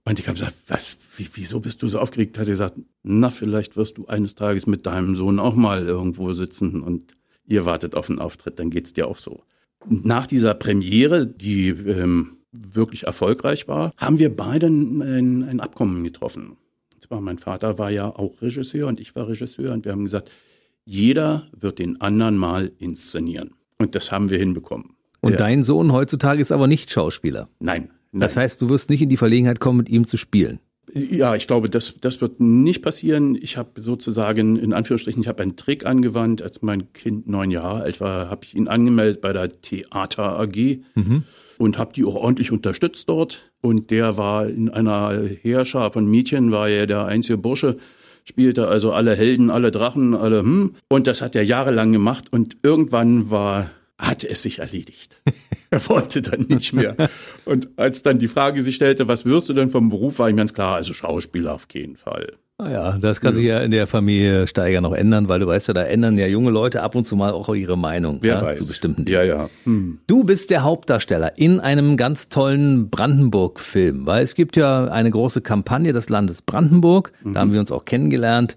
Und ich habe gesagt, was, wie, wieso bist du so aufgeregt? Hat er gesagt, na, vielleicht wirst du eines Tages mit deinem Sohn auch mal irgendwo sitzen und ihr wartet auf einen Auftritt, dann geht's dir auch so. Nach dieser Premiere, die ähm, wirklich erfolgreich war, haben wir beide ein, ein Abkommen getroffen. Und zwar mein Vater war ja auch Regisseur und ich war Regisseur und wir haben gesagt, jeder wird den anderen mal inszenieren. Und das haben wir hinbekommen. Und ja. dein Sohn heutzutage ist aber nicht Schauspieler. Nein, nein. Das heißt, du wirst nicht in die Verlegenheit kommen, mit ihm zu spielen. Ja, ich glaube, das, das wird nicht passieren. Ich habe sozusagen, in Anführungsstrichen, ich habe einen Trick angewandt. Als mein Kind neun Jahre alt war, habe ich ihn angemeldet bei der Theater AG mhm. und habe die auch ordentlich unterstützt dort. Und der war in einer Heerschar von Mädchen, war er der einzige Bursche, spielte also alle Helden, alle Drachen, alle hm. Und das hat er jahrelang gemacht. Und irgendwann war hatte es sich erledigt. er wollte dann nicht mehr. Und als dann die Frage sich stellte, was wirst du denn vom Beruf, war ihm ganz klar, also Schauspieler auf jeden Fall. Naja, ah das kann ja. sich ja in der Familie Steiger noch ändern, weil du weißt ja, da ändern ja junge Leute ab und zu mal auch ihre Meinung Wer ja, weiß. zu bestimmten Dingen. Ja, ja. Hm. Du bist der Hauptdarsteller in einem ganz tollen Brandenburg-Film, weil es gibt ja eine große Kampagne des Landes Brandenburg, mhm. da haben wir uns auch kennengelernt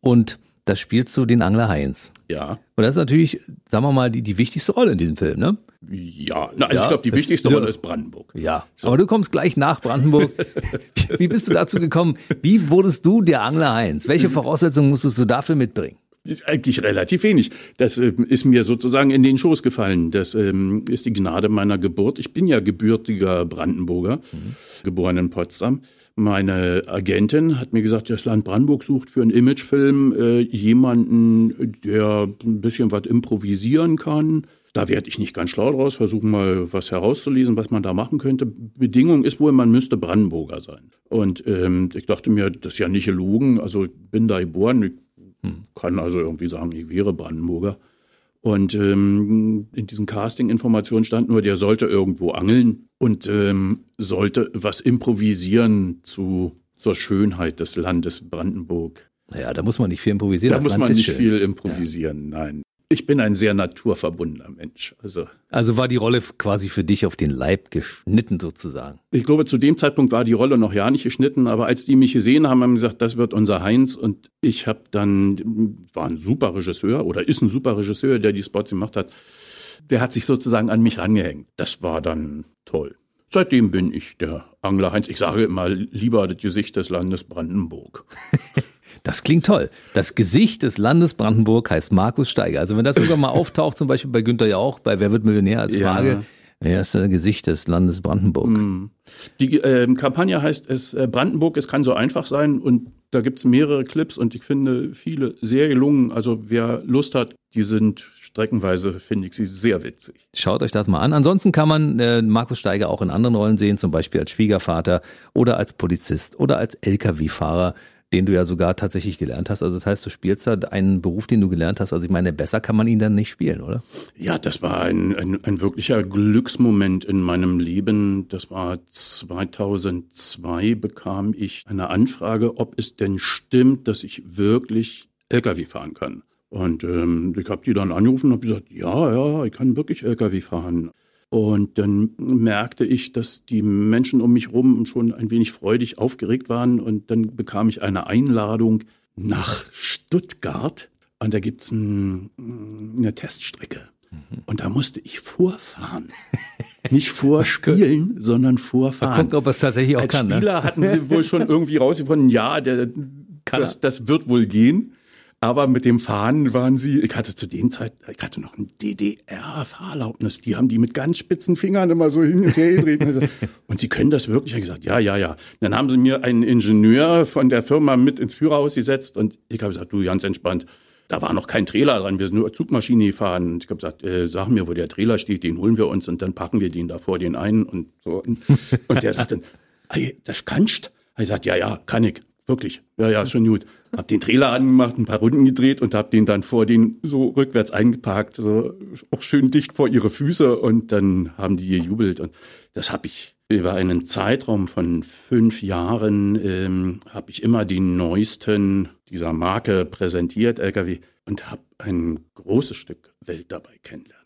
und das spielst du den Angler Heinz. Ja. Und das ist natürlich, sagen wir mal, die, die wichtigste Rolle in diesem Film, ne? Ja, na, also ja, ich glaube, die wichtigste Rolle ist Brandenburg. Ja, so. aber du kommst gleich nach Brandenburg. Wie bist du dazu gekommen? Wie wurdest du der Angler Heinz? Welche Voraussetzungen musstest du dafür mitbringen? Eigentlich relativ wenig. Das äh, ist mir sozusagen in den Schoß gefallen. Das ähm, ist die Gnade meiner Geburt. Ich bin ja gebürtiger Brandenburger, mhm. geboren in Potsdam. Meine Agentin hat mir gesagt, das Land Brandenburg sucht für einen Imagefilm äh, jemanden, der ein bisschen was improvisieren kann. Da werde ich nicht ganz schlau draus, versuchen mal was herauszulesen, was man da machen könnte. Bedingung ist wohl, man müsste Brandenburger sein. Und ähm, ich dachte mir, das ist ja nicht gelogen. Also ich bin da geboren, ich hm. kann also irgendwie sagen, ich wäre Brandenburger. Und ähm, in diesen Casting-Informationen stand nur, der sollte irgendwo angeln und ähm, sollte was improvisieren zu, zur Schönheit des Landes Brandenburg. Naja, da muss man nicht viel improvisieren. Da muss Land man nicht schön. viel improvisieren, ja. nein. Ich bin ein sehr naturverbundener Mensch. Also, also war die Rolle quasi für dich auf den Leib geschnitten sozusagen? Ich glaube, zu dem Zeitpunkt war die Rolle noch ja nicht geschnitten, aber als die mich gesehen haben, haben sie gesagt, das wird unser Heinz. Und ich habe dann, war ein super Regisseur oder ist ein super Regisseur, der die Spots gemacht hat. Der hat sich sozusagen an mich rangehängt. Das war dann toll. Seitdem bin ich der Angler Heinz. Ich sage immer lieber das Gesicht des Landes Brandenburg. Das klingt toll. Das Gesicht des Landes Brandenburg heißt Markus Steiger. Also wenn das irgendwann mal auftaucht, zum Beispiel bei Günther Jauch, bei Wer wird Millionär als Frage, ja. Er ist das Gesicht des Landes Brandenburg. Mhm. Die äh, Kampagne heißt es äh, Brandenburg, es kann so einfach sein und da gibt es mehrere Clips und ich finde viele sehr gelungen. Also wer Lust hat, die sind streckenweise, finde ich sie sehr witzig. Schaut euch das mal an. Ansonsten kann man äh, Markus Steiger auch in anderen Rollen sehen, zum Beispiel als Schwiegervater oder als Polizist oder als Lkw-Fahrer den du ja sogar tatsächlich gelernt hast. Also das heißt, du spielst da einen Beruf, den du gelernt hast. Also ich meine, besser kann man ihn dann nicht spielen, oder? Ja, das war ein, ein, ein wirklicher Glücksmoment in meinem Leben. Das war 2002 bekam ich eine Anfrage, ob es denn stimmt, dass ich wirklich Lkw fahren kann. Und ähm, ich habe die dann angerufen und habe gesagt, ja, ja, ich kann wirklich Lkw fahren. Und dann merkte ich, dass die Menschen um mich herum schon ein wenig freudig aufgeregt waren. Und dann bekam ich eine Einladung nach Stuttgart. Und da gibt's ein, eine Teststrecke. Und da musste ich vorfahren. Nicht vorspielen, sondern vorfahren. Mal gucken, ob es tatsächlich auch Als kann. Spieler ne? hatten sie wohl schon irgendwie rausgefunden, ja, der, das, das wird wohl gehen. Aber mit dem Fahren waren sie, ich hatte zu den Zeit, ich hatte noch ein DDR-Fahrerlaubnis. Die haben die mit ganz spitzen Fingern immer so hin und her gedreht. Und, und sie können das wirklich? Ich gesagt, ja, ja, ja. Dann haben sie mir einen Ingenieur von der Firma mit ins Führerhaus gesetzt und ich habe gesagt, du, ganz entspannt. Da war noch kein Trailer dran, wir sind nur Zugmaschine gefahren. Und ich habe gesagt, äh, sag mir, wo der Trailer steht, den holen wir uns und dann packen wir den da vor den ein und so. Und der sagt dann, das kannst? Ich sagt, ja, ja, kann ich. Wirklich. Ja, ja, schon gut. Hab den Trailer angemacht, ein paar Runden gedreht und hab den dann vor den so rückwärts eingeparkt, so auch schön dicht vor ihre Füße und dann haben die gejubelt und das habe ich über einen Zeitraum von fünf Jahren ähm, habe ich immer die neuesten dieser Marke präsentiert, LKW, und habe ein großes Stück Welt dabei kennenlernen dürfen.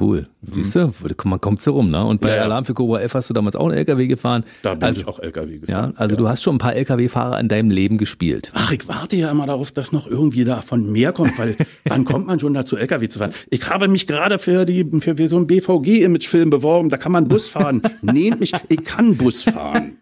Cool. Siehst du, man kommt so rum, ne? Und bei Ja, ja. Alarm für Cobra F hast du damals auch einen LKW gefahren. Da bin also, ich auch LKW Ja, gefahren. also du hast schon ein paar LKW-Fahrer in deinem Leben gespielt. Ach, ich warte ja immer darauf, dass noch irgendwie davon mehr kommt, weil wann kommt man schon dazu, LKW zu fahren? Ich habe mich gerade für die für, für so einen BVG-Imagefilm beworben, da kann man Bus fahren. Nehmt mich, ich kann Bus fahren.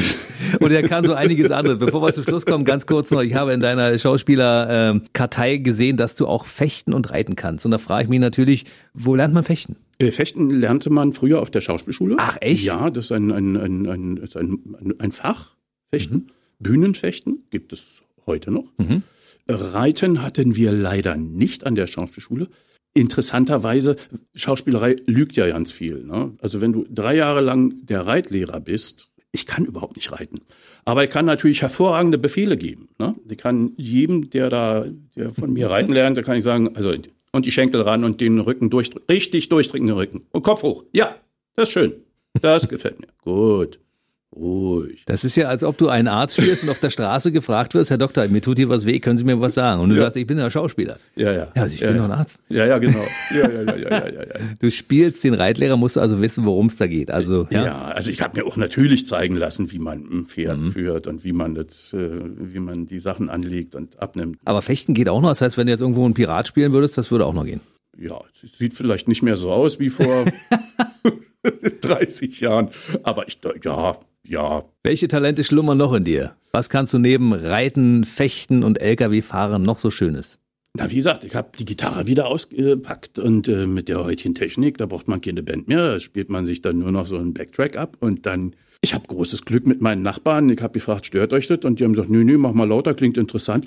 Und er kann so einiges anderes. Bevor wir zum Schluss kommen, ganz kurz noch. Ich habe in deiner Schauspieler-Kartei gesehen, dass du auch fechten und reiten kannst. Und da frage ich mich natürlich, wo lernt man fechten? Äh, Fechten lernte man früher auf der Schauspielschule. Ach, echt? Ja, das ist ein, ein, ein, ein, ein, ein Fach. Fechten. Bühnenfechten gibt es heute noch. Mhm. Reiten hatten wir leider nicht an der Schauspielschule. Interessanterweise, Schauspielerei lügt ja ganz viel. Ne? Also wenn du drei Jahre lang der Reitlehrer bist, ich kann überhaupt nicht reiten. Aber ich kann natürlich hervorragende Befehle geben. Ne? Ich kann jedem, der da, der von mir reiten lernt, da kann ich sagen, also und die Schenkel ran und den Rücken durchdrücken, richtig durchdrücken den Rücken und Kopf hoch. Ja, das ist schön. Das gefällt mir. Gut. Ruhig. Das ist ja, als ob du einen Arzt spielst und auf der Straße gefragt wirst, Herr Doktor, mir tut hier was weh, können Sie mir was sagen? Und du Ja. sagst, ich bin ja Schauspieler. Ja, ja. Ja, also ich ja, bin ja. doch ein Arzt. Ja, ja, genau. Ja, ja, ja, ja, ja, ja. Du spielst den Reitlehrer, musst du also wissen, worum es da geht. Also, ja. Ja, also ich habe mir auch natürlich zeigen lassen, wie man ein Pferd Mhm. führt und wie man das, äh, wie man die Sachen anlegt und abnimmt. Aber Fechten geht auch noch. Das heißt, wenn du jetzt irgendwo einen Pirat spielen würdest, das würde auch noch gehen. Ja, sieht vielleicht nicht mehr so aus wie vor 30 Jahren, aber ich, ja, ja, Welche Talente schlummern noch in dir? Was kannst du neben Reiten, Fechten und Lkw-Fahren noch so Schönes? Na, wie gesagt, ich habe die Gitarre wieder ausgepackt und äh, mit der heutigen Technik, da braucht man keine Band mehr, da spielt man sich dann nur noch so einen Backtrack ab und dann, ich habe großes Glück mit meinen Nachbarn, ich habe gefragt, stört euch das? Und die haben gesagt, nö, nö, mach mal lauter, klingt interessant.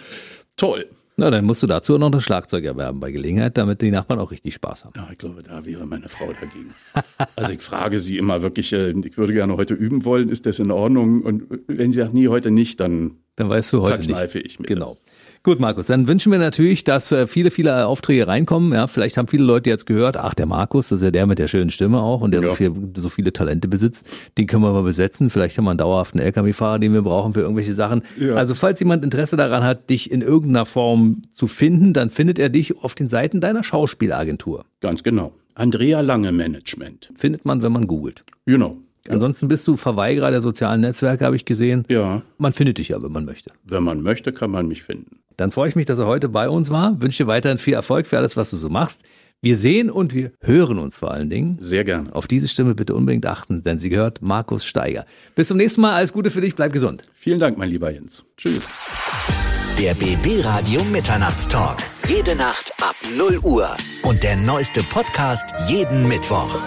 Toll. Na, dann musst du dazu noch das Schlagzeug erwerben bei Gelegenheit, damit die Nachbarn auch richtig Spaß haben. Ja, ich glaube, da wäre meine Frau dagegen. Also ich frage sie immer wirklich, äh, ich würde gerne heute üben wollen, ist das in Ordnung? Und wenn sie sagt, nee, heute nicht, dann Dann weißt du heute nicht. verkneife ich mir Genau. das. Gut, Markus, dann wünschen wir natürlich, dass äh, viele, viele Aufträge reinkommen. Ja, vielleicht haben viele Leute jetzt gehört, ach, der Markus, das ist ja der mit der schönen Stimme auch und der so, Ja. viel, so viele Talente besitzt. Den können wir mal besetzen. Vielleicht haben wir einen dauerhaften LKW-Fahrer, den wir brauchen für irgendwelche Sachen. Ja. Also, falls jemand Interesse daran hat, dich in irgendeiner Form zu finden, dann findet er dich auf den Seiten deiner Schauspielagentur. Ganz genau. Andrea Lange Management. Findet man, wenn man googelt. Genau. Ansonsten bist du Verweigerer der sozialen Netzwerke, habe ich gesehen. Ja, Man findet dich ja, wenn man möchte. wenn man möchte, kann man mich finden. Dann freue ich mich, dass er heute bei uns war. Wünsche dir weiterhin viel Erfolg für alles, was du so machst. Wir sehen und wir hören uns vor allen Dingen. Sehr gerne. Auf diese Stimme bitte unbedingt achten, denn sie gehört Markus Steiger. Bis zum nächsten Mal. Alles Gute für dich. Bleib gesund. Vielen Dank, mein lieber Jens. Tschüss. Der BB Radio Mitternachtstalk. Jede Nacht ab 0 Uhr. Und der neueste Podcast jeden Mittwoch.